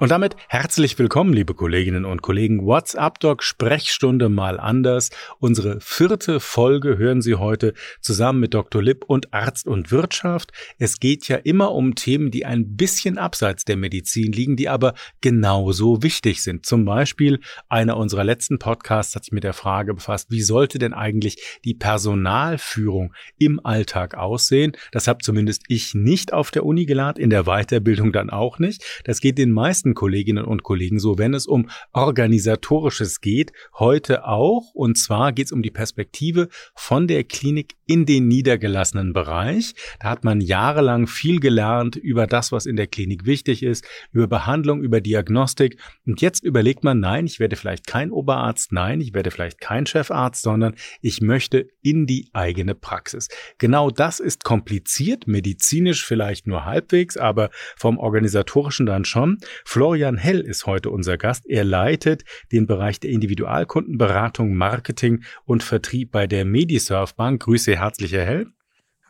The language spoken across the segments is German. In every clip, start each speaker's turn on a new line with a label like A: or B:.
A: Und damit herzlich willkommen, liebe Kolleginnen und Kollegen. WhatsApp Doc Sprechstunde mal anders. Unsere vierte Folge hören Sie heute zusammen mit Dr. Lipp und Arzt und Wirtschaft. Es geht ja immer um Themen, die ein bisschen abseits der Medizin liegen, die aber genauso wichtig sind. Zum Beispiel einer unserer letzten Podcasts hat sich mit der Frage befasst, wie sollte denn eigentlich die Personalführung im Alltag aussehen? Das habe zumindest ich nicht auf der Uni gelernt, in der Weiterbildung dann auch nicht. Das geht den meisten meisten Kolleginnen und Kollegen so, wenn es um organisatorisches geht, heute auch. Und zwar geht es um die Perspektive von der Klinik in den niedergelassenen Bereich. Da hat man jahrelang viel gelernt über das, was in der Klinik wichtig ist, über Behandlung, über Diagnostik. Und jetzt überlegt man, nein, ich werde vielleicht kein Oberarzt, nein, ich werde vielleicht kein Chefarzt, sondern ich möchte in die eigene Praxis. Genau das ist kompliziert, medizinisch vielleicht nur halbwegs, aber vom organisatorischen dann schon. Florian Hell ist heute unser Gast. Er leitet den Bereich der Individualkundenberatung, Marketing und Vertrieb bei der Medisurf Bank. Grüße herzlich, Herr Hell.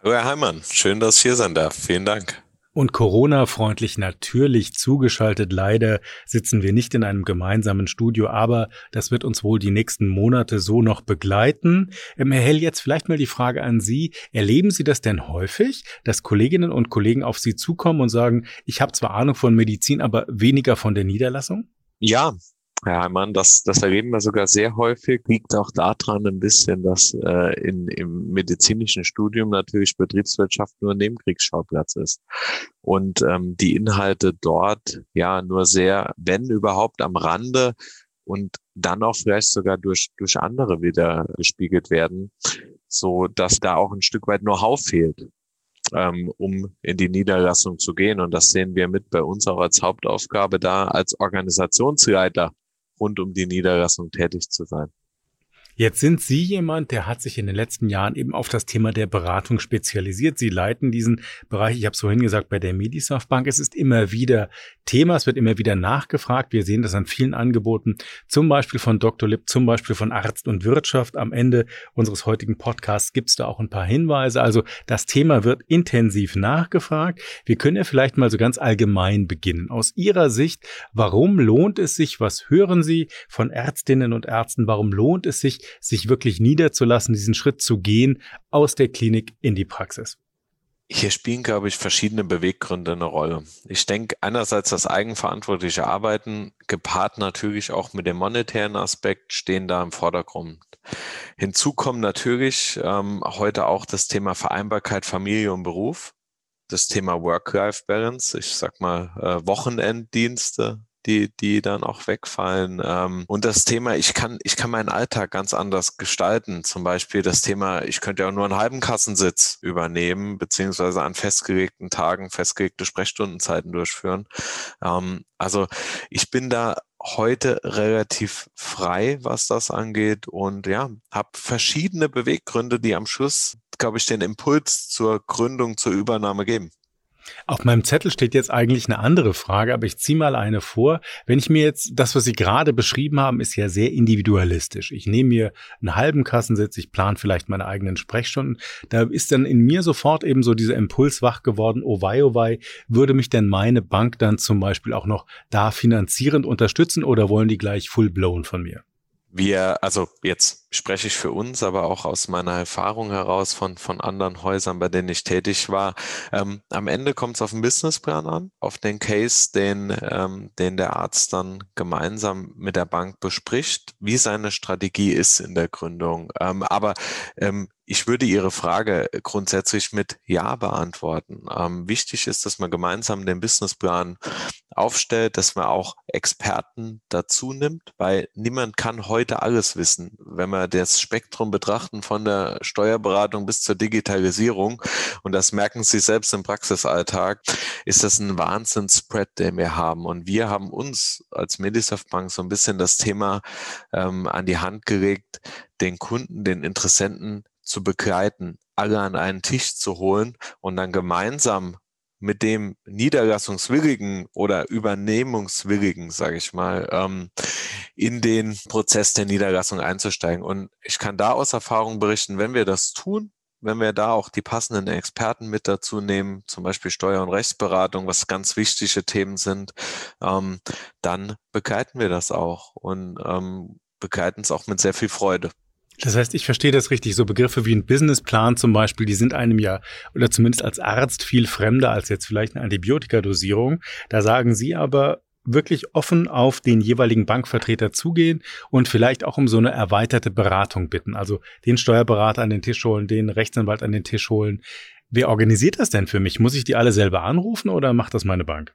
B: Hallo, Herr Heimann. Schön, dass ich hier sein darf. Vielen Dank.
A: Und Corona-freundlich natürlich zugeschaltet. Leider sitzen wir nicht in einem gemeinsamen Studio, aber das wird uns wohl die nächsten Monate so noch begleiten. Ähm, Herr Hell, jetzt vielleicht mal die Frage an Sie. Erleben Sie das denn häufig, dass Kolleginnen und Kollegen auf Sie zukommen und sagen, ich habe zwar Ahnung von Medizin, aber weniger von der Niederlassung?
B: Ja, Herr Heimann, das, das erleben wir sogar sehr häufig. Liegt auch daran ein bisschen, dass äh, in, im medizinischen Studium natürlich Betriebswirtschaft nur Nebenkriegsschauplatz ist. Und ähm, die Inhalte dort ja nur sehr, wenn überhaupt, am Rande und dann auch vielleicht sogar durch, durch andere wieder gespiegelt werden, so dass da auch ein Stück weit Know-how fehlt ähm, um in die Niederlassung zu gehen. Und das sehen wir mit bei uns auch als Hauptaufgabe da, als Organisationsleiter rund um die Niederlassung tätig zu sein.
A: Jetzt sind Sie jemand, der hat sich in den letzten Jahren eben auf das Thema der Beratung spezialisiert. Sie leiten diesen Bereich, ich habe es vorhin gesagt, bei der Medisoft Bank. Es ist immer wieder Thema, es wird immer wieder nachgefragt. Wir sehen das an vielen Angeboten, zum Beispiel von Dr. Lipp, zum Beispiel von Arzt und Wirtschaft. Am Ende unseres heutigen Podcasts gibt es da auch ein paar Hinweise. Also das Thema wird intensiv nachgefragt. Wir können ja vielleicht mal so ganz allgemein beginnen. Aus Ihrer Sicht, warum lohnt es sich, was hören Sie von Ärztinnen und Ärzten, warum lohnt es sich, sich wirklich niederzulassen, diesen Schritt zu gehen aus der Klinik in die Praxis?
B: Hier spielen, glaube ich, verschiedene Beweggründe eine Rolle. Ich denke einerseits das eigenverantwortliche Arbeiten, gepaart natürlich auch mit dem monetären Aspekt, stehen da im Vordergrund. Hinzu kommen natürlich ähm, heute auch das Thema Vereinbarkeit Familie und Beruf, das Thema Work-Life-Balance, ich sag mal äh, Wochenenddienste, die, die dann auch wegfallen. Ähm, und das Thema, ich kann, ich kann meinen Alltag ganz anders gestalten. Zum Beispiel das Thema, ich könnte ja nur einen halben Kassensitz übernehmen, beziehungsweise an festgelegten Tagen festgelegte Sprechstundenzeiten durchführen. Ähm, also ich bin da heute relativ frei, was das angeht und ja, habe verschiedene Beweggründe, die am Schluss, glaube ich, den Impuls zur Gründung, zur Übernahme geben.
A: Auf meinem Zettel steht jetzt eigentlich eine andere Frage, aber ich ziehe mal eine vor. Wenn ich mir jetzt, das, was Sie gerade beschrieben haben, ist ja sehr individualistisch. Ich nehme mir einen halben Kassensitz, ich plane vielleicht meine eigenen Sprechstunden. Da ist dann in mir sofort eben so dieser Impuls wach geworden, oh wei, oh wei, würde mich denn meine Bank dann zum Beispiel auch noch da finanzierend unterstützen oder wollen die gleich full blown von mir?
B: Wir, also jetzt spreche ich für uns, aber auch aus meiner Erfahrung heraus von, von anderen Häusern, bei denen ich tätig war. Ähm, am Ende kommt es auf den Businessplan an, auf den Case, den, ähm, den der Arzt dann gemeinsam mit der Bank bespricht, wie seine Strategie ist in der Gründung. Ähm, aber ähm, ich würde Ihre Frage grundsätzlich mit Ja beantworten. Ähm, wichtig ist, dass man gemeinsam den Businessplan aufstellt, dass man auch Experten dazu nimmt, weil niemand kann heute alles wissen. Wenn wir das Spektrum betrachten von der Steuerberatung bis zur Digitalisierung, und das merken Sie selbst im Praxisalltag, ist das ein Wahnsinns-Spread, den wir haben. Und wir haben uns als Medisoft Bank so ein bisschen das Thema ähm, an die Hand gelegt, den Kunden, den Interessenten zu begleiten, alle an einen Tisch zu holen und dann gemeinsam mit dem Niederlassungswilligen oder Übernehmungswilligen, sage ich mal, ähm, in den Prozess der Niederlassung einzusteigen. Und ich kann da aus Erfahrung berichten, wenn wir das tun, wenn wir da auch die passenden Experten mit dazu nehmen, zum Beispiel Steuer- und Rechtsberatung, was ganz wichtige Themen sind, ähm, dann begleiten wir das auch und ähm, begleiten es auch mit sehr viel Freude.
A: Das heißt, ich verstehe das richtig. So Begriffe wie ein Businessplan zum Beispiel, die sind einem ja oder zumindest als Arzt viel fremder als jetzt vielleicht eine Antibiotikadosierung. Da sagen Sie aber, wirklich offen auf den jeweiligen Bankvertreter zugehen und vielleicht auch um so eine erweiterte Beratung bitten. Also den Steuerberater an den Tisch holen, den Rechtsanwalt an den Tisch holen. Wer organisiert das denn für mich? Muss ich die alle selber anrufen oder macht das meine Bank?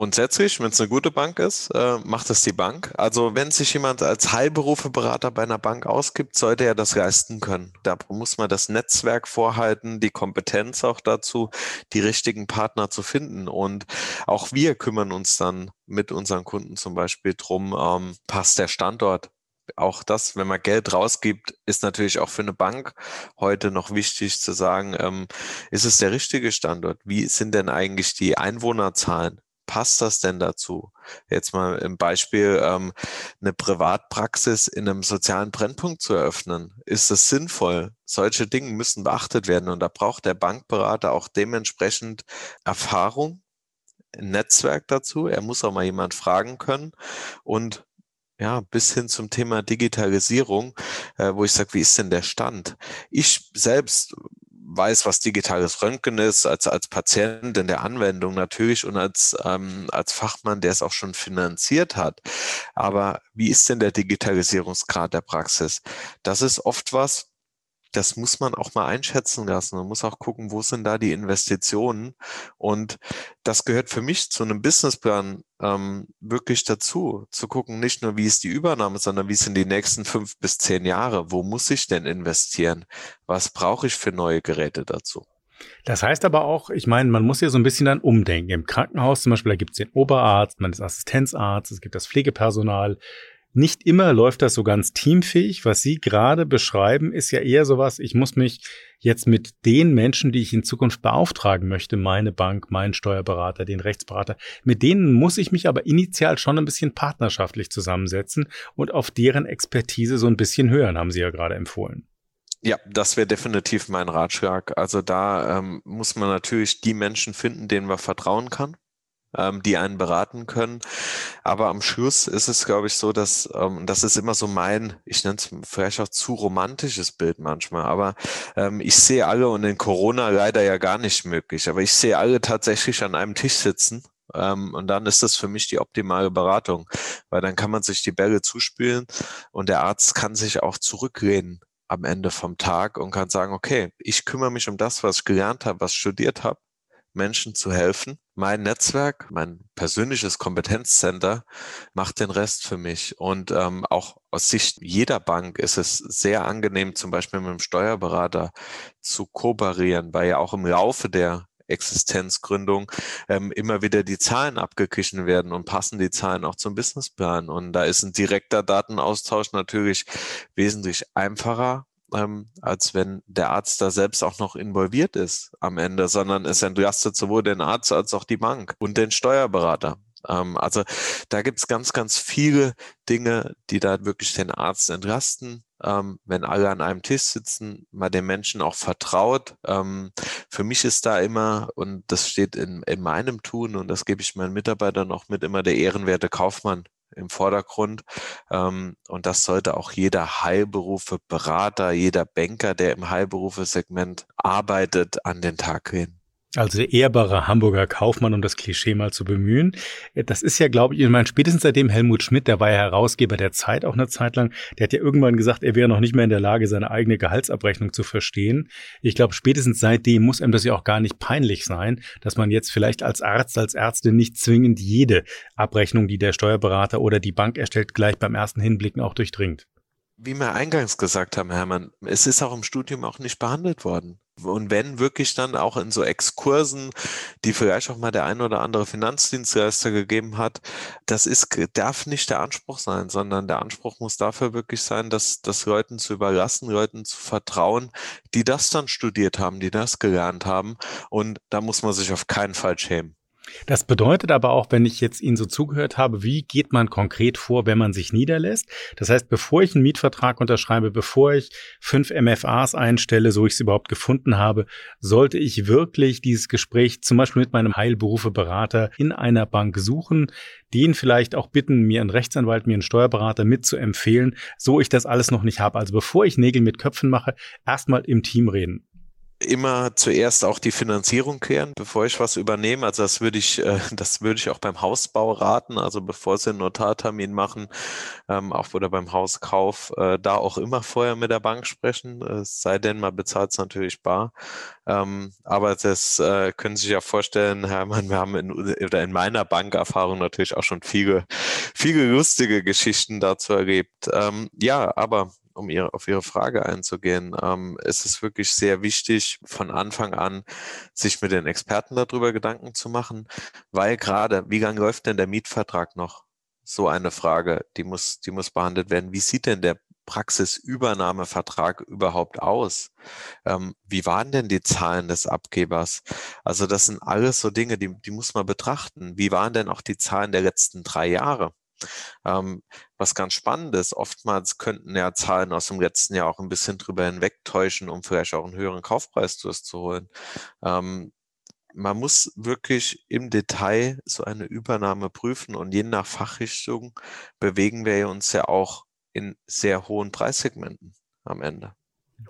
B: Grundsätzlich, wenn es eine gute Bank ist, äh, macht es die Bank. Also wenn sich jemand als Heilberufeberater bei einer Bank ausgibt, sollte er das leisten können. Da muss man das Netzwerk vorhalten, die Kompetenz auch dazu, die richtigen Partner zu finden. Und auch wir kümmern uns dann mit unseren Kunden zum Beispiel drum, ähm, passt der Standort auch das, wenn man Geld rausgibt, ist natürlich auch für eine Bank heute noch wichtig zu sagen, ähm, ist es der richtige Standort? Wie sind denn eigentlich die Einwohnerzahlen? Passt das denn dazu? Jetzt mal im Beispiel ähm, eine Privatpraxis in einem sozialen Brennpunkt zu eröffnen. Ist es sinnvoll? Solche Dinge müssen beachtet werden und da braucht der Bankberater auch dementsprechend Erfahrung, Netzwerk dazu. Er muss auch mal jemand fragen können und ja, bis hin zum Thema Digitalisierung, äh, wo ich sage, wie ist denn der Stand? Ich selbst weiß, was digitales Röntgen ist, als, als Patient in der Anwendung natürlich und als, ähm, als Fachmann, der es auch schon finanziert hat. Aber wie ist denn der Digitalisierungsgrad der Praxis? Das ist oft was, das muss man auch mal einschätzen lassen. Man muss auch gucken, wo sind da die Investitionen. Und das gehört für mich zu einem Businessplan ähm, wirklich dazu, zu gucken, nicht nur, wie ist die Übernahme, sondern wie sind die nächsten fünf bis zehn Jahre. Wo muss ich denn investieren? Was brauche ich für neue Geräte dazu?
A: Das heißt aber auch, ich meine, man muss ja so ein bisschen dann umdenken. Im Krankenhaus zum Beispiel, da gibt es den Oberarzt, man ist Assistenzarzt, es gibt das Pflegepersonal, nicht immer läuft das so ganz teamfähig. Was Sie gerade beschreiben, ist ja eher sowas, ich muss mich jetzt mit den Menschen, die ich in Zukunft beauftragen möchte, meine Bank, meinen Steuerberater, den Rechtsberater, mit denen muss ich mich aber initial schon ein bisschen partnerschaftlich zusammensetzen und auf deren Expertise so ein bisschen hören, haben Sie ja gerade empfohlen.
B: Ja, das wäre definitiv mein Ratschlag. Also da ähm, muss man natürlich die Menschen finden, denen man vertrauen kann ähm, die einen beraten können. Aber am Schluss ist es, glaube ich, so, dass, ähm, das ist immer so mein, ich nenne es vielleicht auch zu romantisches Bild manchmal, aber ähm, ich sehe alle und in Corona leider ja gar nicht möglich, aber ich sehe alle tatsächlich an einem Tisch sitzen ähm, und dann ist das für mich die optimale Beratung, weil dann kann man sich die Bälle zuspielen und der Arzt kann sich auch zurücklehnen am Ende vom Tag und kann sagen, okay, ich kümmere mich um das, was ich gelernt habe, was ich studiert habe Menschen zu helfen. Mein Netzwerk, mein persönliches Kompetenzcenter macht den Rest für mich. Und ähm, auch aus Sicht jeder Bank ist es sehr angenehm, zum Beispiel mit einem Steuerberater zu kooperieren, weil ja auch im Laufe der Existenzgründung ähm, immer wieder die Zahlen abgeglichen werden und passen die Zahlen auch zum Businessplan. Und da ist ein direkter Datenaustausch natürlich wesentlich einfacher ähm, als wenn der Arzt da selbst auch noch involviert ist am Ende, sondern es entlastet sowohl den Arzt als auch die Bank und den Steuerberater. Ähm, also da gibt's ganz, ganz viele Dinge, die da wirklich den Arzt entlasten. Ähm, wenn alle an einem Tisch sitzen, mal den Menschen auch vertraut. Ähm, für mich ist da immer, und das steht in, in meinem Tun, und das gebe ich meinen Mitarbeitern auch mit, immer der ehrenwerte Kaufmann im Vordergrund. Ähm, und das sollte auch jeder Heilberufe Berater, jeder Banker, der im Heilberufesegment arbeitet, an den Tag gehen.
A: Also der ehrbare Hamburger Kaufmann, um das Klischee mal zu bemühen. Das ist ja, glaube ich, ich meine, spätestens seitdem Helmut Schmidt, der war ja Herausgeber der Zeit auch eine Zeit lang, der hat ja irgendwann gesagt, er wäre noch nicht mehr in der Lage, seine eigene Gehaltsabrechnung zu verstehen. Ich glaube, spätestens seitdem muss einem das ja auch gar nicht peinlich sein, dass man jetzt vielleicht als Arzt, als Ärztin nicht zwingend jede Abrechnung, die der Steuerberater oder die Bank erstellt, gleich beim ersten Hinblicken auch durchdringt.
B: Wie wir eingangs gesagt haben, Hermann, es ist auch im Studium auch nicht behandelt worden und wenn wirklich dann auch in so Exkursen, die vielleicht auch mal der ein oder andere Finanzdienstleister gegeben hat, das ist, darf nicht der Anspruch sein, sondern der Anspruch muss dafür wirklich sein, dass das Leuten zu überlassen, Leuten zu vertrauen, die das dann studiert haben, die das gelernt haben. Und da muss man sich auf keinen Fall schämen.
A: Das bedeutet aber auch, wenn ich jetzt Ihnen so zugehört habe, wie geht man konkret vor, wenn man sich niederlässt? Das heißt, bevor ich einen Mietvertrag unterschreibe, bevor ich fünf MFAs einstelle, so ich es überhaupt gefunden habe, sollte ich wirklich dieses Gespräch zum Beispiel mit meinem Heilberufeberater in einer Bank suchen, den vielleicht auch bitten, mir einen Rechtsanwalt, mir einen Steuerberater mitzuempfehlen, so ich das alles noch nicht habe. Also bevor ich Nägel mit Köpfen mache, erstmal im Team reden
B: immer zuerst auch die Finanzierung klären, bevor ich was übernehme. Also das würde ich, äh, das würde ich auch beim Hausbau raten. Also bevor Sie einen Notartermin machen, ähm, auch oder beim Hauskauf, äh, da auch immer vorher mit der Bank sprechen. Es sei denn, man bezahlt es natürlich bar. Ähm, aber das äh, können Sie sich ja vorstellen, Hermann, wir haben in, oder in meiner Bankerfahrung natürlich auch schon viele, viele lustige Geschichten dazu erlebt. Ähm, ja, aber um ihre, auf Ihre Frage einzugehen, ähm, ist es wirklich sehr wichtig, von Anfang an sich mit den Experten darüber Gedanken zu machen, weil gerade, wie lange läuft denn der Mietvertrag noch? So eine Frage, die muss, die muss behandelt werden. Wie sieht denn der Praxisübernahmevertrag überhaupt aus? Ähm, wie waren denn die Zahlen des Abgebers? Also das sind alles so Dinge, die, die muss man betrachten. Wie waren denn auch die Zahlen der letzten drei Jahre? Ähm, was ganz spannend ist, oftmals könnten ja Zahlen aus dem letzten Jahr auch ein bisschen drüber hinwegtäuschen, um vielleicht auch einen höheren Kaufpreis durchzuholen. Ähm, man muss wirklich im Detail so eine Übernahme prüfen und je nach Fachrichtung bewegen wir uns ja auch in sehr hohen Preissegmenten am Ende.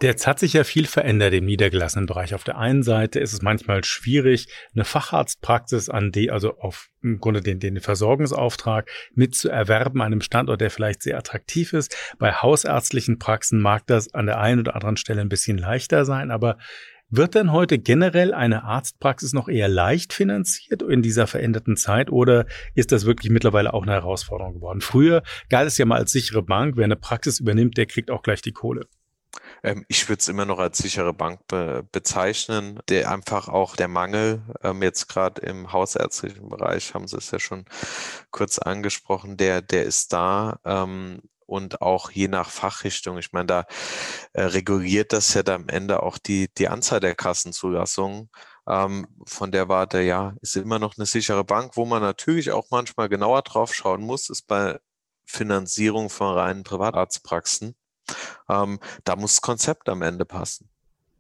A: Jetzt hat sich ja viel verändert im niedergelassenen Bereich. Auf der einen Seite ist es manchmal schwierig, eine Facharztpraxis an die, also auf im Grunde den, den Versorgungsauftrag mit zu erwerben, einem Standort, der vielleicht sehr attraktiv ist. Bei hausärztlichen Praxen mag das an der einen oder anderen Stelle ein bisschen leichter sein, aber wird denn heute generell eine Arztpraxis noch eher leicht finanziert in dieser veränderten Zeit oder ist das wirklich mittlerweile auch eine Herausforderung geworden? Früher galt es ja mal als sichere Bank, wer eine Praxis übernimmt, der kriegt auch gleich die Kohle.
B: Ähm, ich würde es immer noch als sichere Bank be bezeichnen, der einfach auch der Mangel, ähm, jetzt gerade im hausärztlichen Bereich, haben Sie es ja schon kurz angesprochen, der, der ist da. Ähm, und auch je nach Fachrichtung. Ich meine, da äh, reguliert das ja dann am Ende auch die, die Anzahl der Kassenzulassungen. Ähm, von der Warte, ja, ist immer noch eine sichere Bank. Wo man natürlich auch manchmal genauer drauf schauen muss, ist bei Finanzierung von reinen Privatarztpraxen. Ähm, da muss das Konzept am Ende passen.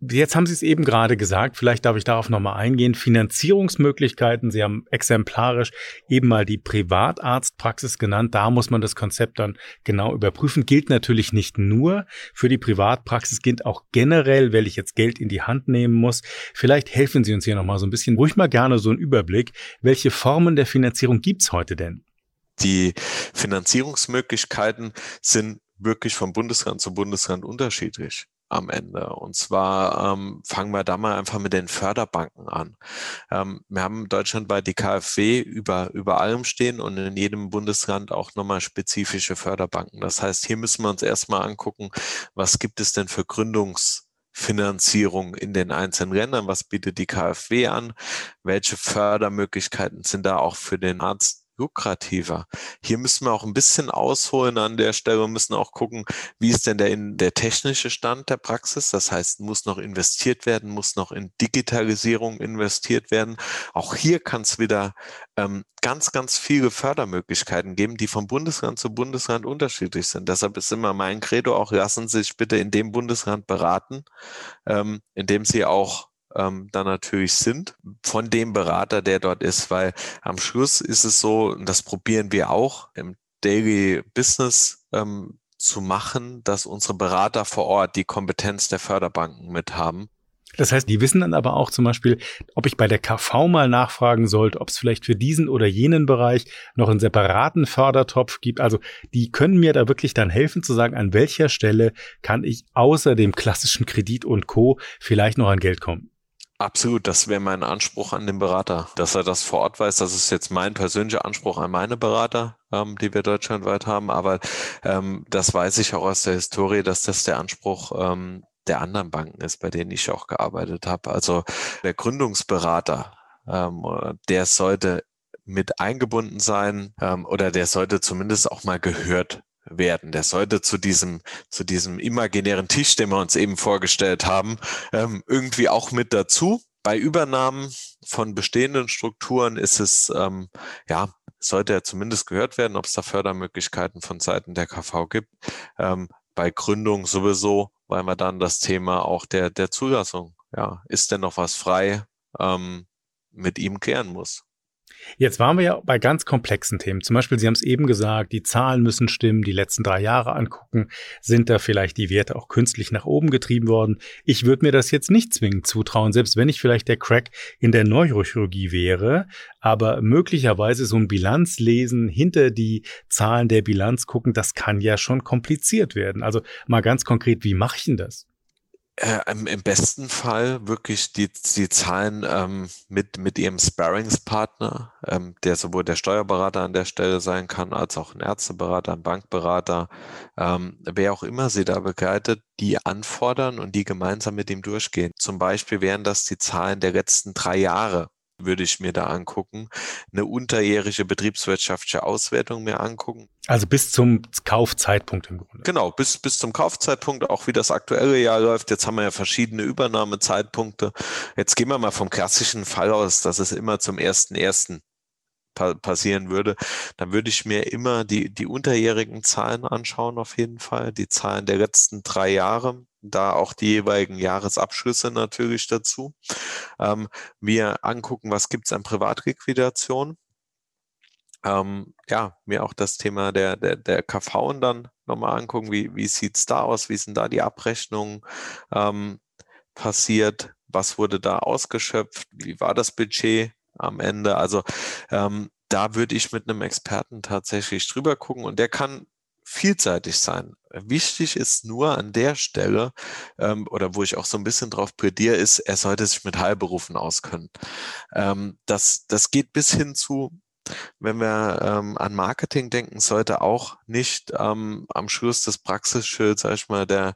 A: Jetzt haben Sie es eben gerade gesagt, vielleicht darf ich darauf nochmal eingehen. Finanzierungsmöglichkeiten, Sie haben exemplarisch eben mal die Privatarztpraxis genannt. Da muss man das Konzept dann genau überprüfen. Gilt natürlich nicht nur für die Privatpraxis, gilt auch generell, weil ich jetzt Geld in die Hand nehmen muss. Vielleicht helfen Sie uns hier nochmal so ein bisschen, ruhig mal gerne so einen Überblick. Welche Formen der Finanzierung gibt's heute denn?
B: Die Finanzierungsmöglichkeiten sind wirklich vom Bundesland zu Bundesland unterschiedlich am Ende. Und zwar ähm, fangen wir da mal einfach mit den Förderbanken an. Ähm, wir haben deutschlandweit die KfW über, über allem stehen und in jedem Bundesland auch nochmal spezifische Förderbanken. Das heißt, hier müssen wir uns erstmal angucken, was gibt es denn für Gründungsfinanzierung in den einzelnen Ländern? Was bietet die KfW an? Welche Fördermöglichkeiten sind da auch für den Arzt lukrativer. Hier müssen wir auch ein bisschen ausholen an der Stelle und müssen auch gucken, wie ist denn der, der technische Stand der Praxis? Das heißt, muss noch investiert werden, muss noch in Digitalisierung investiert werden. Auch hier kann es wieder ähm, ganz, ganz viele Fördermöglichkeiten geben, die vom Bundesland zu Bundesland unterschiedlich sind. Deshalb ist immer mein Credo auch, lassen Sie sich bitte in dem Bundesland beraten, ähm, in dem Sie auch ähm, dann natürlich sind von dem Berater, der dort ist, weil am Schluss ist es so, und das probieren wir auch im Daily Business ähm, zu machen, dass unsere Berater vor Ort die Kompetenz der Förderbanken mit haben.
A: Das heißt, die wissen dann aber auch zum Beispiel, ob ich bei der KV mal nachfragen sollte, ob es vielleicht für diesen oder jenen Bereich noch einen separaten Fördertopf gibt. Also die können mir da wirklich dann helfen zu sagen, an welcher Stelle kann ich außer dem klassischen Kredit und Co. vielleicht noch an Geld kommen.
B: Absolut, das wäre mein Anspruch an den Berater, dass er das vor Ort weiß. Das ist jetzt mein persönlicher Anspruch an meine Berater, ähm, die wir deutschlandweit haben. Aber ähm, das weiß ich auch aus der Historie, dass das der Anspruch ähm, der anderen Banken ist, bei denen ich auch gearbeitet habe. Also der Gründungsberater, ähm, der sollte mit eingebunden sein ähm, oder der sollte zumindest auch mal gehört werden. Der sollte zu diesem, zu diesem imaginären Tisch, den wir uns eben vorgestellt haben, ähm, irgendwie auch mit dazu. Bei Übernahmen von bestehenden Strukturen ist es, ähm, ja, sollte er zumindest gehört werden, ob es da Fördermöglichkeiten von Seiten der KV gibt. Ähm, bei Gründung sowieso, weil wir dann das Thema auch der, der Zulassung, ja, ist denn noch was frei, ähm, mit ihm klären muss.
A: Jetzt waren wir ja bei ganz komplexen Themen. Zum Beispiel, Sie haben es eben gesagt, die Zahlen müssen stimmen, die letzten drei Jahre angucken. Sind da vielleicht die Werte auch künstlich nach oben getrieben worden? Ich würde mir das jetzt nicht zwingend zutrauen, selbst wenn ich vielleicht der Crack in der Neurochirurgie wäre. Aber möglicherweise so ein Bilanzlesen, hinter die Zahlen der Bilanz gucken, das kann ja schon kompliziert werden. Also mal ganz konkret, wie mache ich denn das?
B: Äh, im, im, besten Fall wirklich die, die Zahlen ähm, mit, mit ihrem Sparringspartner, ähm, der sowohl der Steuerberater an der Stelle sein kann, als auch ein Ärzteberater, ein Bankberater, ähm, wer auch immer sie da begleitet, die anfordern und die gemeinsam mit ihm durchgehen. Zum Beispiel wären das die Zahlen der letzten drei Jahre würde ich mir da angucken. Eine unterjährige betriebswirtschaftliche Auswertung mir angucken.
A: Also bis zum Kaufzeitpunkt im Grunde.
B: Genau, bis, bis zum Kaufzeitpunkt, auch wie das aktuelle Jahr läuft. Jetzt haben wir ja verschiedene Übernahmezeitpunkte. Jetzt gehen wir mal vom klassischen Fall aus, dass es immer zum ersten ersten passieren würde, dann würde ich mir immer die, die unterjährigen Zahlen anschauen, auf jeden Fall, die Zahlen der letzten drei Jahre, da auch die jeweiligen Jahresabschlüsse natürlich dazu. Ähm, mir angucken, was gibt es an Privatliquidation. Ähm, ja, mir auch das Thema der, der, der KV dann nochmal angucken, wie, wie sieht es da aus, wie sind da die Abrechnungen ähm, passiert, was wurde da ausgeschöpft, wie war das Budget am Ende. Also ähm, da würde ich mit einem Experten tatsächlich drüber gucken und der kann vielseitig sein. Wichtig ist nur an der Stelle, ähm, oder wo ich auch so ein bisschen drauf plädiere, ist, er sollte sich mit Heilberufen auskennen. Ähm, das, das geht bis hin zu, wenn wir ähm, an Marketing denken, sollte auch nicht ähm, am Schluss des Praxisschilds, sag ich mal, der,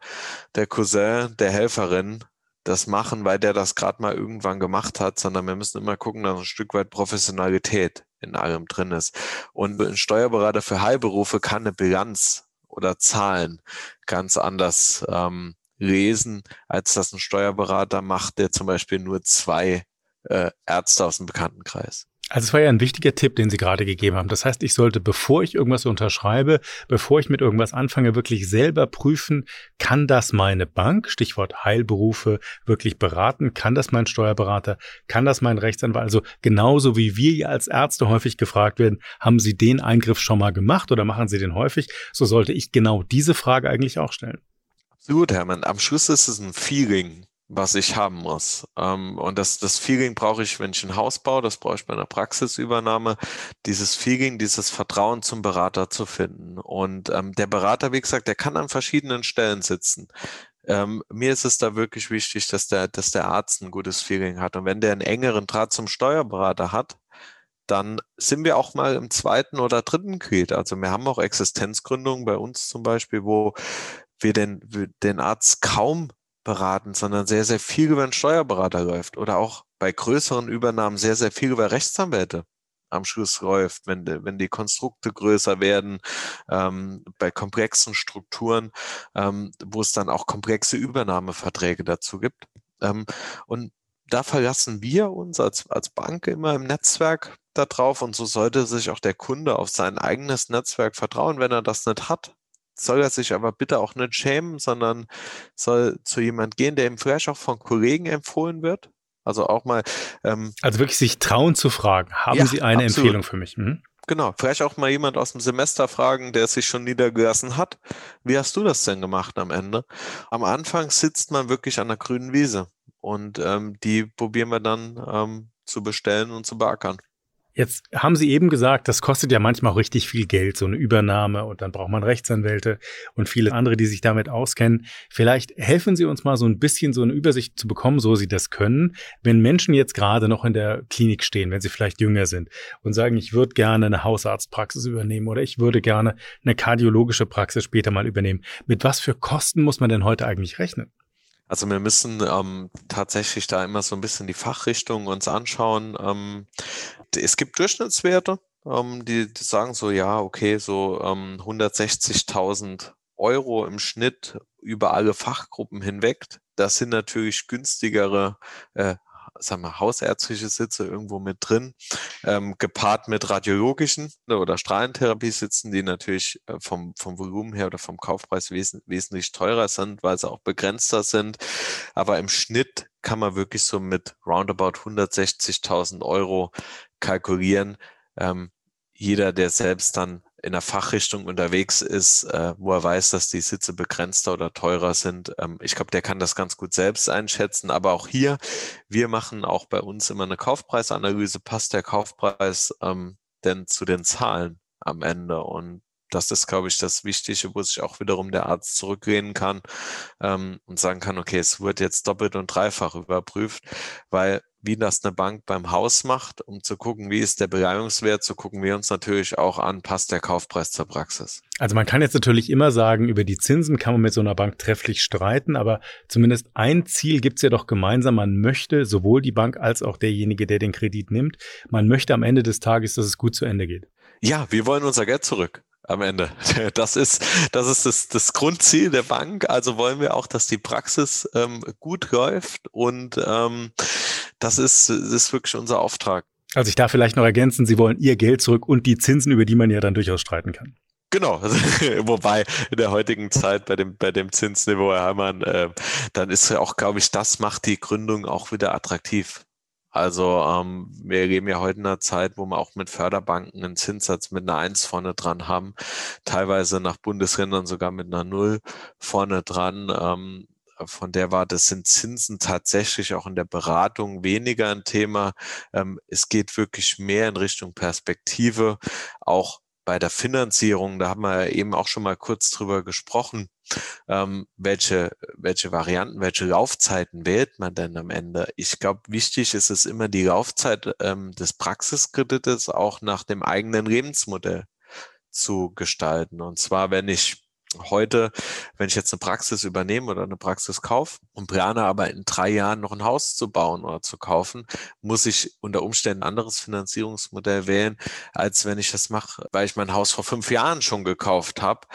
B: der Cousin der Helferin das machen, weil der das gerade mal irgendwann gemacht hat, sondern wir müssen immer gucken, dass ein Stück weit Professionalität in allem drin ist. Und ein Steuerberater für Heilberufe kann eine Bilanz oder Zahlen ganz anders ähm, lesen, als das ein Steuerberater macht, der zum Beispiel nur zwei äh, Ärzte aus dem Bekanntenkreis.
A: Also es war ja ein wichtiger Tipp, den Sie gerade gegeben haben. Das heißt, ich sollte, bevor ich irgendwas unterschreibe, bevor ich mit irgendwas anfange, wirklich selber prüfen, kann das meine Bank, Stichwort Heilberufe, wirklich beraten? Kann das mein Steuerberater? Kann das mein Rechtsanwalt? Also genauso wie wir ja als Ärzte häufig gefragt werden, haben Sie den Eingriff schon mal gemacht oder machen Sie den häufig? So sollte ich genau diese Frage eigentlich auch stellen.
B: Absolut, Hermann. Am Schluss ist es ein Feeling was ich haben muss. Ähm, und das, das Feeling brauche ich, wenn ich ein Haus baue, das brauche ich bei einer Praxisübernahme, dieses Feeling, dieses Vertrauen zum Berater zu finden. Und ähm, der Berater, wie gesagt, der kann an verschiedenen Stellen sitzen. Ähm, mir ist es da wirklich wichtig, dass der, dass der Arzt ein gutes Feeling hat. Und wenn der einen engeren Draht zum Steuerberater hat, dann sind wir auch mal im zweiten oder dritten Glied. Also wir haben auch Existenzgründungen bei uns zum Beispiel, wo wir den, den Arzt kaum beraten, sondern sehr, sehr viel über einen Steuerberater läuft oder auch bei größeren Übernahmen sehr, sehr viel über Rechtsanwälte am Schluss läuft, wenn, wenn die Konstrukte größer werden, ähm, bei komplexen Strukturen, ähm, wo es dann auch komplexe Übernahmeverträge dazu gibt. Ähm, und da verlassen wir uns als, als Bank immer im Netzwerk darauf und so sollte sich auch der Kunde auf sein eigenes Netzwerk vertrauen, wenn er das nicht hat soll er sich aber bitte auch nicht schämen, sondern soll zu jemand gehen, der ihm vielleicht auch von Kollegen empfohlen wird. Also auch mal.
A: Ähm, also wirklich sich trauen zu fragen. Haben ja, Sie eine absolut. Empfehlung für mich? Mhm.
B: Genau, vielleicht auch mal jemand aus dem Semester fragen, der sich schon niedergelassen hat. Wie hast du das denn gemacht am Ende? Am Anfang sitzt man wirklich an der grünen Wiese und ähm, die probieren wir dann ähm, zu bestellen und zu beackern.
A: Jetzt haben Sie eben gesagt, das kostet ja manchmal auch richtig viel Geld, so eine Übernahme und dann braucht man Rechtsanwälte und viele andere, die sich damit auskennen. Vielleicht helfen Sie uns mal so ein bisschen so eine Übersicht zu bekommen, so Sie das können. Wenn Menschen jetzt gerade noch in der Klinik stehen, wenn sie vielleicht jünger sind und sagen, ich würde gerne eine Hausarztpraxis übernehmen oder ich würde gerne eine kardiologische Praxis später mal übernehmen. Mit was für Kosten muss man denn heute eigentlich rechnen?
B: Also wir müssen ähm, tatsächlich da immer so ein bisschen die Fachrichtung uns anschauen. Ähm, es gibt Durchschnittswerte, ähm, die, die, sagen so, ja, okay, so 160.000 ähm, Euro im Schnitt über alle Fachgruppen hinweg. Das sind natürlich günstigere äh, sagen wir, hausärztliche Sitze irgendwo mit drin, ähm, gepaart mit radiologischen ne, oder Strahlentherapie-Sitzen, die natürlich äh, vom, vom Volumen her oder vom Kaufpreis wes wesentlich teurer sind, weil sie auch begrenzter sind. Aber im Schnitt kann man wirklich so mit roundabout 160.000 Euro kalkulieren. Ähm, jeder, der selbst dann in der Fachrichtung unterwegs ist, äh, wo er weiß, dass die Sitze begrenzter oder teurer sind. Ähm, ich glaube, der kann das ganz gut selbst einschätzen. Aber auch hier, wir machen auch bei uns immer eine Kaufpreisanalyse. Passt der Kaufpreis ähm, denn zu den Zahlen am Ende? Und das ist, glaube ich, das Wichtige, wo sich auch wiederum der Arzt zurückgehen kann ähm, und sagen kann, okay, es wird jetzt doppelt und dreifach überprüft, weil wie das eine Bank beim Haus macht, um zu gucken, wie ist der Beleihungswert, so gucken wir uns natürlich auch an, passt der Kaufpreis zur Praxis.
A: Also man kann jetzt natürlich immer sagen, über die Zinsen kann man mit so einer Bank trefflich streiten, aber zumindest ein Ziel gibt es ja doch gemeinsam. Man möchte, sowohl die Bank als auch derjenige, der den Kredit nimmt, man möchte am Ende des Tages, dass es gut zu Ende geht.
B: Ja, wir wollen unser Geld zurück am Ende. Das ist, das ist das, das Grundziel der Bank. Also wollen wir auch, dass die Praxis ähm, gut läuft und ähm, das ist, das ist wirklich unser Auftrag.
A: Also ich darf vielleicht noch ergänzen, Sie wollen Ihr Geld zurück und die Zinsen, über die man ja dann durchaus streiten kann.
B: Genau, wobei in der heutigen Zeit bei dem, bei dem Zinsniveau, Herr Hermann, äh, dann ist ja auch, glaube ich, das macht die Gründung auch wieder attraktiv. Also ähm, wir leben ja heute in einer Zeit, wo wir auch mit Förderbanken einen Zinssatz mit einer Eins vorne dran haben, teilweise nach Bundesländern sogar mit einer Null vorne dran. Ähm, von der war, das sind Zinsen tatsächlich auch in der Beratung weniger ein Thema. Ähm, es geht wirklich mehr in Richtung Perspektive, auch bei der Finanzierung, da haben wir eben auch schon mal kurz drüber gesprochen, ähm, welche, welche Varianten, welche Laufzeiten wählt man denn am Ende? Ich glaube, wichtig ist es immer die Laufzeit ähm, des Praxiskredites auch nach dem eigenen Lebensmodell zu gestalten. Und zwar, wenn ich heute, wenn ich jetzt eine Praxis übernehme oder eine Praxis kaufe und plane aber in drei Jahren noch ein Haus zu bauen oder zu kaufen, muss ich unter Umständen ein anderes Finanzierungsmodell wählen, als wenn ich das mache, weil ich mein Haus vor fünf Jahren schon gekauft habe.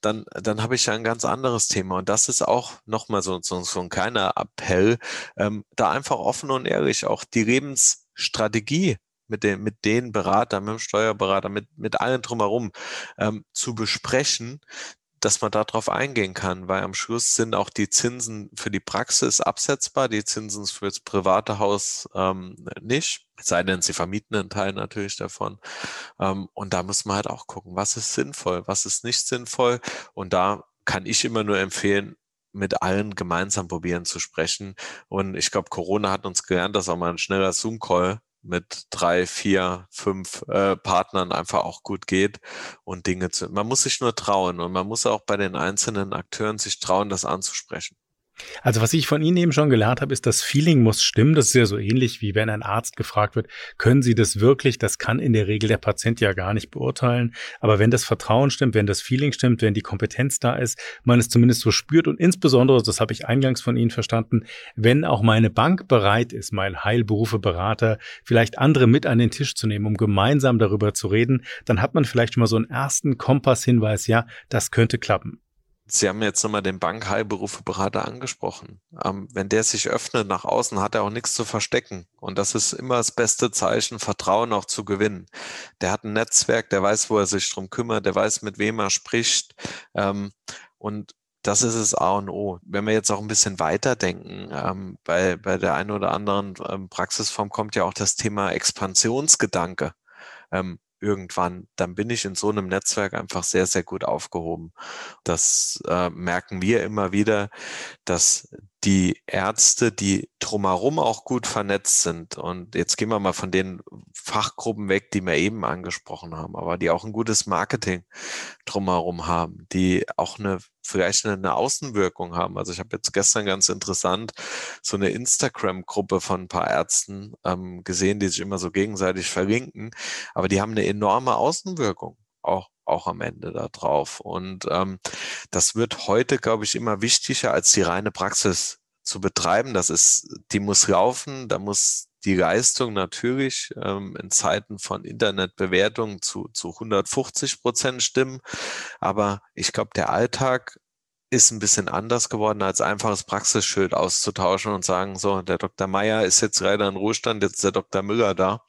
B: Dann, dann habe ich ja ein ganz anderes Thema. Und das ist auch nochmal so, so, so ein kleiner Appell, ähm, da einfach offen und ehrlich auch die Lebensstrategie mit den, mit den Beratern, mit dem Steuerberater, mit, mit allen drumherum ähm, zu besprechen, dass man darauf eingehen kann, weil am Schluss sind auch die Zinsen für die Praxis absetzbar, die Zinsen für das private Haus ähm, nicht, sei denn, sie vermieten einen Teil natürlich davon. Ähm, und da muss man halt auch gucken, was ist sinnvoll, was ist nicht sinnvoll. Und da kann ich immer nur empfehlen, mit allen gemeinsam probieren zu sprechen. Und ich glaube, Corona hat uns gelernt, dass auch mal ein schneller Zoom-Call mit drei, vier, fünf äh, Partnern einfach auch gut geht und Dinge zu. Man muss sich nur trauen und man muss auch bei den einzelnen Akteuren sich trauen, das anzusprechen.
A: Also was ich von Ihnen eben schon gelernt habe, ist, das Feeling muss stimmen. Das ist ja so ähnlich, wie wenn ein Arzt gefragt wird, können Sie das wirklich? Das kann in der Regel der Patient ja gar nicht beurteilen. Aber wenn das Vertrauen stimmt, wenn das Feeling stimmt, wenn die Kompetenz da ist, man es zumindest so spürt und insbesondere, das habe ich eingangs von Ihnen verstanden, wenn auch meine Bank bereit ist, mein Heilberufeberater, vielleicht andere mit an den Tisch zu nehmen, um gemeinsam darüber zu reden, dann hat man vielleicht schon mal so einen ersten Kompasshinweis, ja, das könnte klappen.
B: Sie haben jetzt nochmal den Bankheilberufeberater angesprochen. Ähm, wenn der sich öffnet nach außen, hat er auch nichts zu verstecken. Und das ist immer das beste Zeichen, Vertrauen auch zu gewinnen. Der hat ein Netzwerk, der weiß, wo er sich drum kümmert, der weiß, mit wem er spricht. Ähm, und das ist es A und O. Wenn wir jetzt auch ein bisschen weiterdenken, ähm, bei, bei der einen oder anderen ähm, Praxisform kommt ja auch das Thema Expansionsgedanke. Ähm, irgendwann, dann bin ich in so einem Netzwerk einfach sehr, sehr gut aufgehoben. Das äh, merken wir immer wieder, dass die Ärzte, die drumherum auch gut vernetzt sind, und jetzt gehen wir mal von den Fachgruppen weg, die wir eben angesprochen haben, aber die auch ein gutes Marketing drumherum haben, die auch eine vielleicht eine, Außenwirkung haben. Also ich habe jetzt gestern ganz interessant so eine Instagram-Gruppe von ein paar Ärzten ähm, gesehen, die sich immer so gegenseitig verlinken, aber die haben eine enorme Außenwirkung auch auch am Ende da drauf. Und ähm, das wird heute, glaube ich, immer wichtiger als die reine Praxis zu betreiben. Das ist, die muss laufen, da muss die Leistung natürlich ähm, in Zeiten von Internetbewertung zu, zu 150 Prozent stimmen. Aber ich glaube, der Alltag ist ein bisschen anders geworden, als einfaches Praxisschild auszutauschen und sagen, so, der Dr. Meier ist jetzt leider in Ruhestand, jetzt ist der Dr. Müller da.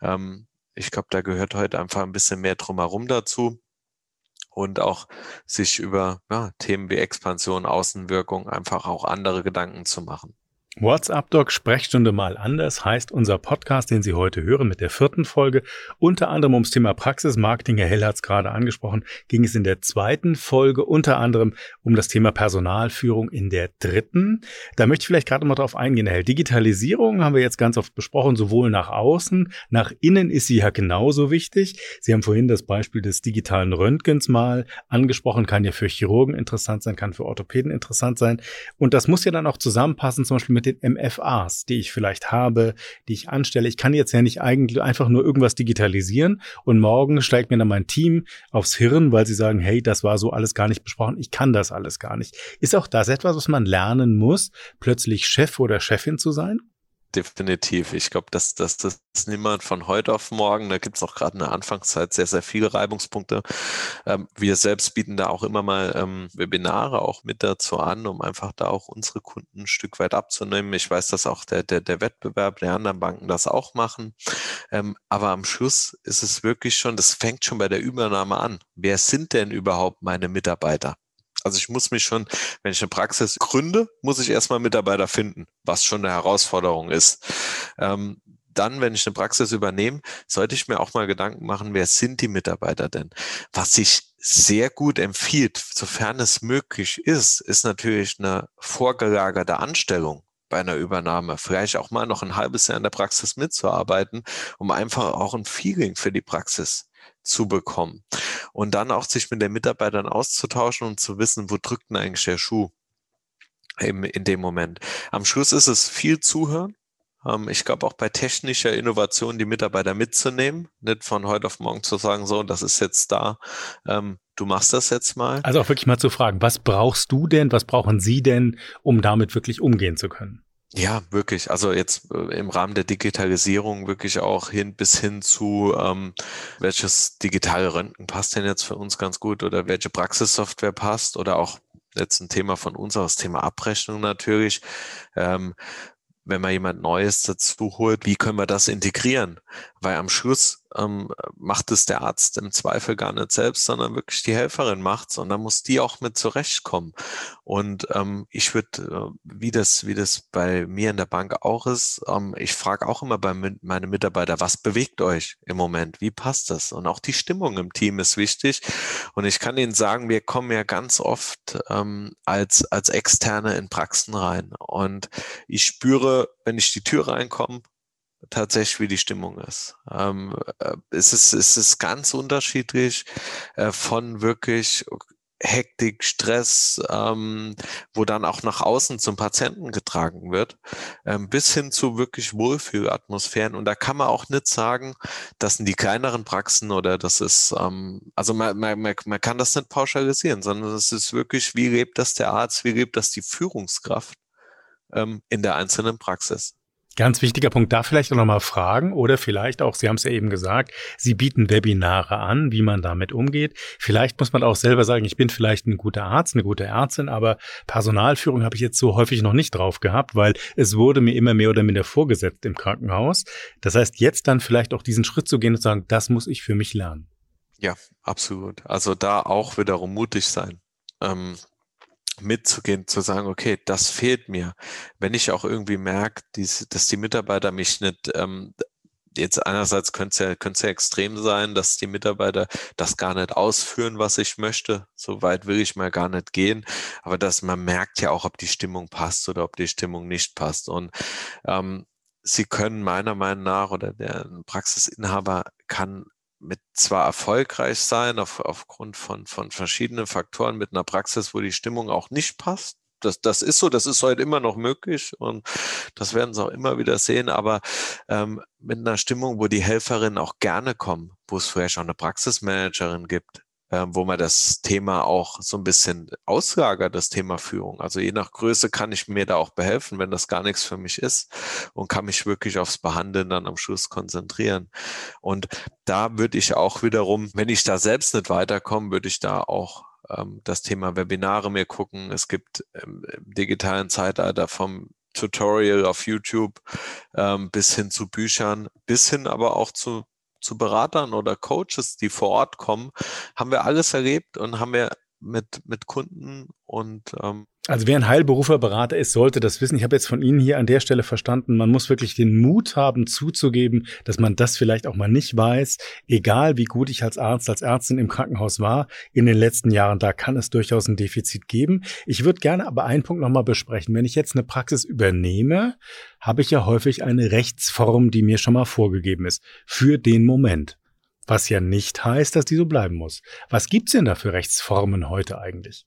B: Ähm, ich glaube, da gehört heute einfach ein bisschen mehr drumherum dazu und auch sich über ja, Themen wie Expansion, Außenwirkung einfach auch andere Gedanken zu machen.
A: WhatsApp Doc Sprechstunde mal anders heißt unser Podcast, den Sie heute hören mit der vierten Folge. Unter anderem ums Thema Praxismarketing. Herr Hell hat es gerade angesprochen. Ging es in der zweiten Folge unter anderem um das Thema Personalführung in der dritten. Da möchte ich vielleicht gerade mal drauf eingehen, Herr Hell. Digitalisierung haben wir jetzt ganz oft besprochen, sowohl nach außen, nach innen ist sie ja genauso wichtig. Sie haben vorhin das Beispiel des digitalen Röntgens mal angesprochen. Kann ja für Chirurgen interessant sein, kann für Orthopäden interessant sein. Und das muss ja dann auch zusammenpassen, zum Beispiel mit den MFAs, die ich vielleicht habe, die ich anstelle. Ich kann jetzt ja nicht eigentlich einfach nur irgendwas digitalisieren und morgen steigt mir dann mein Team aufs Hirn, weil sie sagen, hey, das war so alles gar nicht besprochen. Ich kann das alles gar nicht. Ist auch das etwas, was man lernen muss, plötzlich Chef oder Chefin zu sein?
B: Definitiv. Ich glaube, dass das, das ist niemand von heute auf morgen. Da gibt es auch gerade in der Anfangszeit sehr, sehr viele Reibungspunkte. Ähm, wir selbst bieten da auch immer mal ähm, Webinare auch mit dazu an, um einfach da auch unsere Kunden ein Stück weit abzunehmen. Ich weiß, dass auch der, der, der Wettbewerb der anderen Banken das auch machen. Ähm, aber am Schluss ist es wirklich schon, das fängt schon bei der Übernahme an. Wer sind denn überhaupt meine Mitarbeiter? Also ich muss mich schon, wenn ich eine Praxis gründe, muss ich erstmal Mitarbeiter finden, was schon eine Herausforderung ist. Ähm, dann, wenn ich eine Praxis übernehme, sollte ich mir auch mal Gedanken machen, wer sind die Mitarbeiter denn? Was sich sehr gut empfiehlt, sofern es möglich ist, ist natürlich eine vorgelagerte Anstellung bei einer Übernahme. Vielleicht auch mal noch ein halbes Jahr in der Praxis mitzuarbeiten, um einfach auch ein Feeling für die Praxis zu bekommen. Und dann auch sich mit den Mitarbeitern auszutauschen und zu wissen, wo drückt denn eigentlich der Schuh in, in dem Moment. Am Schluss ist es viel Zuhören. Ähm, ich glaube auch bei technischer Innovation die Mitarbeiter mitzunehmen, nicht von heute auf morgen zu sagen, so, das ist jetzt da, ähm, du machst das jetzt mal.
A: Also auch wirklich mal zu fragen, was brauchst du denn, was brauchen Sie denn, um damit wirklich umgehen zu können?
B: Ja, wirklich. Also jetzt äh, im Rahmen der Digitalisierung wirklich auch hin bis hin zu, ähm, welches digitale Röntgen passt denn jetzt für uns ganz gut oder welche Praxissoftware passt oder auch jetzt ein Thema von uns, das Thema Abrechnung natürlich. Ähm, wenn man jemand Neues dazu holt, wie können wir das integrieren? Weil am Schluss ähm, macht es der Arzt im Zweifel gar nicht selbst, sondern wirklich die Helferin macht's und dann muss die auch mit zurechtkommen. Und ähm, ich würde, äh, wie das, wie das bei mir in der Bank auch ist, ähm, ich frage auch immer bei meinen Mitarbeitern, was bewegt euch im Moment? Wie passt das? Und auch die Stimmung im Team ist wichtig. Und ich kann Ihnen sagen, wir kommen ja ganz oft ähm, als, als Externe in Praxen rein. Und ich spüre, wenn ich die Tür reinkomme, tatsächlich, wie die Stimmung ist. Ähm, äh, es, ist es ist ganz unterschiedlich äh, von wirklich Hektik, Stress, ähm, wo dann auch nach außen zum Patienten getragen wird, ähm, bis hin zu wirklich Wohlfühlatmosphären. Und da kann man auch nicht sagen, das sind die kleineren Praxen oder das ist, ähm, also man, man, man kann das nicht pauschalisieren, sondern es ist wirklich, wie lebt das der Arzt, wie lebt das die Führungskraft ähm, in der einzelnen Praxis.
A: Ganz wichtiger Punkt, da vielleicht auch nochmal fragen oder vielleicht auch, Sie haben es ja eben gesagt, Sie bieten Webinare an, wie man damit umgeht. Vielleicht muss man auch selber sagen, ich bin vielleicht ein guter Arzt, eine gute Ärztin, aber Personalführung habe ich jetzt so häufig noch nicht drauf gehabt, weil es wurde mir immer mehr oder minder vorgesetzt im Krankenhaus. Das heißt, jetzt dann vielleicht auch diesen Schritt zu gehen und zu sagen, das muss ich für mich lernen.
B: Ja, absolut. Also da auch wiederum mutig sein. Ähm, mitzugehen, zu sagen, okay, das fehlt mir. Wenn ich auch irgendwie merke, dass die Mitarbeiter mich nicht, ähm, jetzt einerseits könnte es ja, könnte es ja extrem sein, dass die Mitarbeiter das gar nicht ausführen, was ich möchte. So weit will ich mal gar nicht gehen. Aber dass man merkt ja auch, ob die Stimmung passt oder ob die Stimmung nicht passt. Und ähm, sie können meiner Meinung nach oder der Praxisinhaber kann mit zwar erfolgreich sein auf, aufgrund von, von verschiedenen Faktoren mit einer Praxis, wo die Stimmung auch nicht passt. Das, das ist so, das ist heute immer noch möglich und das werden Sie auch immer wieder sehen, aber ähm, mit einer Stimmung, wo die Helferinnen auch gerne kommen, wo es vielleicht auch eine Praxismanagerin gibt, ähm, wo man das Thema auch so ein bisschen auslagert, das Thema Führung. Also je nach Größe kann ich mir da auch behelfen, wenn das gar nichts für mich ist und kann mich wirklich aufs Behandeln dann am Schluss konzentrieren. Und da würde ich auch wiederum, wenn ich da selbst nicht weiterkomme, würde ich da auch ähm, das Thema Webinare mir gucken. Es gibt im, im digitalen Zeitalter vom Tutorial auf YouTube ähm, bis hin zu Büchern, bis hin aber auch zu zu Beratern oder Coaches, die vor Ort kommen, haben wir alles erlebt und haben wir mit, mit Kunden und
A: ähm also wer ein Heilberuferberater ist, sollte das wissen. Ich habe jetzt von Ihnen hier an der Stelle verstanden, man muss wirklich den Mut haben zuzugeben, dass man das vielleicht auch mal nicht weiß. Egal wie gut ich als Arzt, als Ärztin im Krankenhaus war in den letzten Jahren, da kann es durchaus ein Defizit geben. Ich würde gerne aber einen Punkt nochmal besprechen. Wenn ich jetzt eine Praxis übernehme, habe ich ja häufig eine Rechtsform, die mir schon mal vorgegeben ist, für den Moment. Was ja nicht heißt, dass die so bleiben muss. Was gibt's denn da für Rechtsformen heute eigentlich?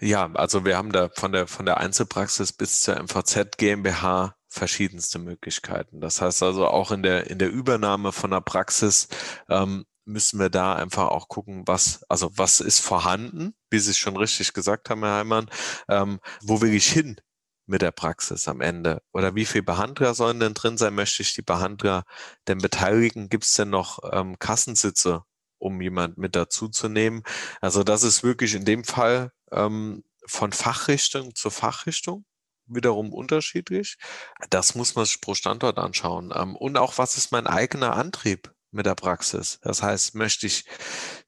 B: Ja, also wir haben da von der, von der Einzelpraxis bis zur MVZ GmbH verschiedenste Möglichkeiten. Das heißt also auch in der, in der Übernahme von der Praxis ähm, müssen wir da einfach auch gucken, was, also was ist vorhanden, wie Sie es schon richtig gesagt haben, Herr Heimann, ähm, wo will ich hin mit der Praxis am Ende? Oder wie viele Behandler sollen denn drin sein? Möchte ich die Behandler denn beteiligen? Gibt es denn noch ähm, Kassensitze, um jemand mit dazu zu nehmen? Also das ist wirklich in dem Fall ähm, von Fachrichtung zu Fachrichtung wiederum unterschiedlich. Das muss man sich pro Standort anschauen. Ähm, und auch, was ist mein eigener Antrieb mit der Praxis? Das heißt, möchte ich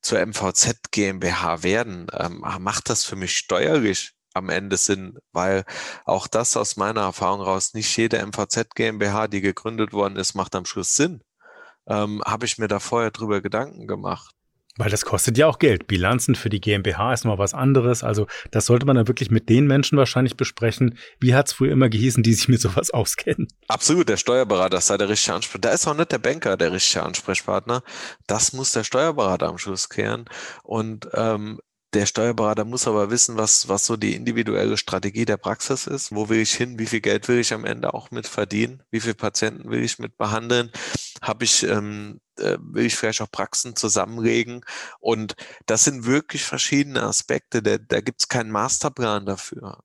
B: zur MVZ GmbH werden? Ähm, macht das für mich steuerlich am Ende Sinn? Weil auch das aus meiner Erfahrung raus, nicht jede MVZ GmbH, die gegründet worden ist, macht am Schluss Sinn. Ähm, Habe ich mir da vorher drüber Gedanken gemacht.
A: Weil das kostet ja auch Geld. Bilanzen für die GmbH ist mal was anderes. Also das sollte man dann wirklich mit den Menschen wahrscheinlich besprechen. Wie hat es früher immer gehießen, die sich mit sowas auskennen?
B: Absolut, der Steuerberater sei der richtige Ansprechpartner. Da ist auch nicht der Banker der richtige Ansprechpartner. Das muss der Steuerberater am Schluss klären. Und ähm, der Steuerberater muss aber wissen, was, was so die individuelle Strategie der Praxis ist. Wo will ich hin? Wie viel Geld will ich am Ende auch mit verdienen? Wie viele Patienten will ich mit behandeln? Habe ich, ähm, äh, will ich vielleicht auch Praxen zusammenlegen? Und das sind wirklich verschiedene Aspekte. Da, da gibt es keinen Masterplan dafür.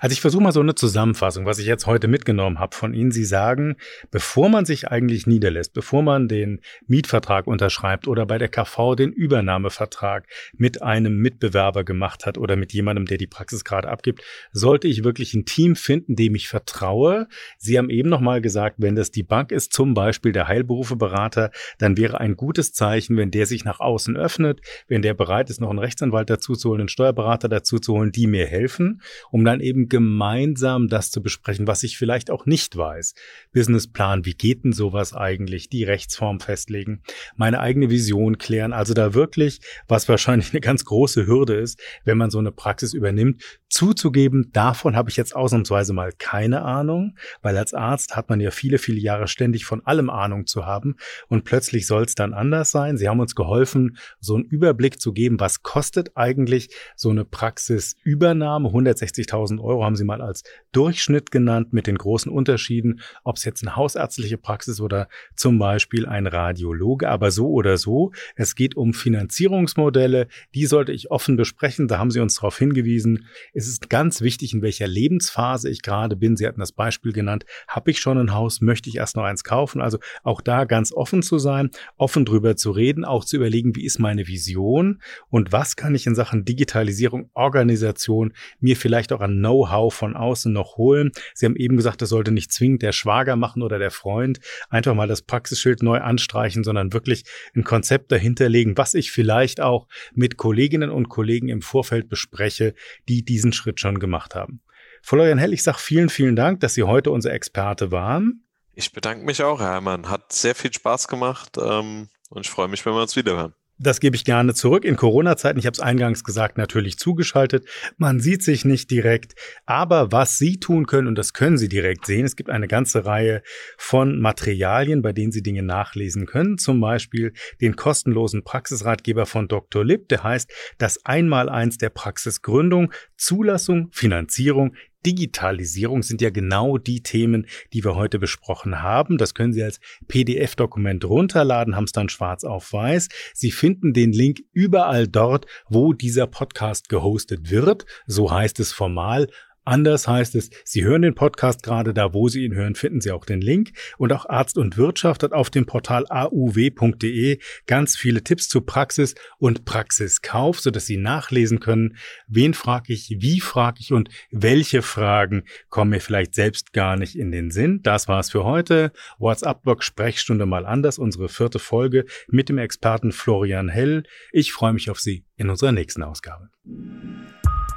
A: Also ich versuche mal so eine Zusammenfassung, was ich jetzt heute mitgenommen habe von Ihnen. Sie sagen, bevor man sich eigentlich niederlässt, bevor man den Mietvertrag unterschreibt oder bei der KV den Übernahmevertrag mit einem Mitbewerber gemacht hat oder mit jemandem, der die Praxis gerade abgibt, sollte ich wirklich ein Team finden, dem ich vertraue. Sie haben eben nochmal gesagt, wenn das die Bank ist, zum Beispiel der Heilberufeberater, dann wäre ein gutes Zeichen, wenn der sich nach außen öffnet, wenn der bereit ist, noch einen Rechtsanwalt dazu zu holen, einen Steuerberater dazu zu holen, die mir helfen, um dann eben gemeinsam das zu besprechen, was ich vielleicht auch nicht weiß. Businessplan, wie geht denn sowas eigentlich? Die Rechtsform festlegen, meine eigene Vision klären. Also da wirklich, was wahrscheinlich eine ganz große Hürde ist, wenn man so eine Praxis übernimmt, zuzugeben, davon habe ich jetzt ausnahmsweise mal keine Ahnung, weil als Arzt hat man ja viele, viele Jahre ständig von allem Ahnung zu haben und plötzlich soll es dann anders sein. Sie haben uns geholfen, so einen Überblick zu geben, was kostet eigentlich so eine Praxisübernahme, 160.000 1000 Euro haben sie mal als Durchschnitt genannt mit den großen Unterschieden, ob es jetzt eine hausärztliche Praxis oder zum Beispiel ein Radiologe, aber so oder so. Es geht um Finanzierungsmodelle, die sollte ich offen besprechen. Da haben Sie uns darauf hingewiesen. Es ist ganz wichtig, in welcher Lebensphase ich gerade bin. Sie hatten das Beispiel genannt. Habe ich schon ein Haus? Möchte ich erst noch eins kaufen? Also auch da ganz offen zu sein, offen drüber zu reden, auch zu überlegen, wie ist meine Vision und was kann ich in Sachen Digitalisierung, Organisation mir vielleicht auch an Know-how von außen noch holen. Sie haben eben gesagt, das sollte nicht zwingend der Schwager machen oder der Freund. Einfach mal das Praxisschild neu anstreichen, sondern wirklich ein Konzept dahinterlegen, was ich vielleicht auch mit Kolleginnen und Kollegen im Vorfeld bespreche, die diesen Schritt schon gemacht haben. Florian Hell, ich sage vielen, vielen Dank, dass Sie heute unser Experte waren.
B: Ich bedanke mich auch, Herr Hermann. Hat sehr viel Spaß gemacht ähm, und ich freue mich, wenn wir uns wiederhören.
A: Das gebe ich gerne zurück. In Corona-Zeiten, ich habe es eingangs gesagt, natürlich zugeschaltet. Man sieht sich nicht direkt. Aber was Sie tun können, und das können Sie direkt sehen, es gibt eine ganze Reihe von Materialien, bei denen Sie Dinge nachlesen können. Zum Beispiel den kostenlosen Praxisratgeber von Dr. Lipp, der heißt das Einmaleins der Praxisgründung, Zulassung, Finanzierung, Digitalisierung sind ja genau die Themen, die wir heute besprochen haben. Das können Sie als PDF-Dokument runterladen, haben es dann schwarz auf weiß. Sie finden den Link überall dort, wo dieser Podcast gehostet wird. So heißt es formal. Anders heißt es, Sie hören den Podcast gerade da, wo Sie ihn hören, finden Sie auch den Link. Und auch Arzt und Wirtschaft hat auf dem Portal auw.de ganz viele Tipps zu Praxis und Praxiskauf, sodass Sie nachlesen können, wen frage ich, wie frage ich und welche Fragen kommen mir vielleicht selbst gar nicht in den Sinn. Das war's für heute. WhatsApp-Blog Sprechstunde mal anders, unsere vierte Folge mit dem Experten Florian Hell. Ich freue mich auf Sie in unserer nächsten Ausgabe.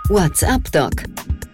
C: WhatsApp Doc.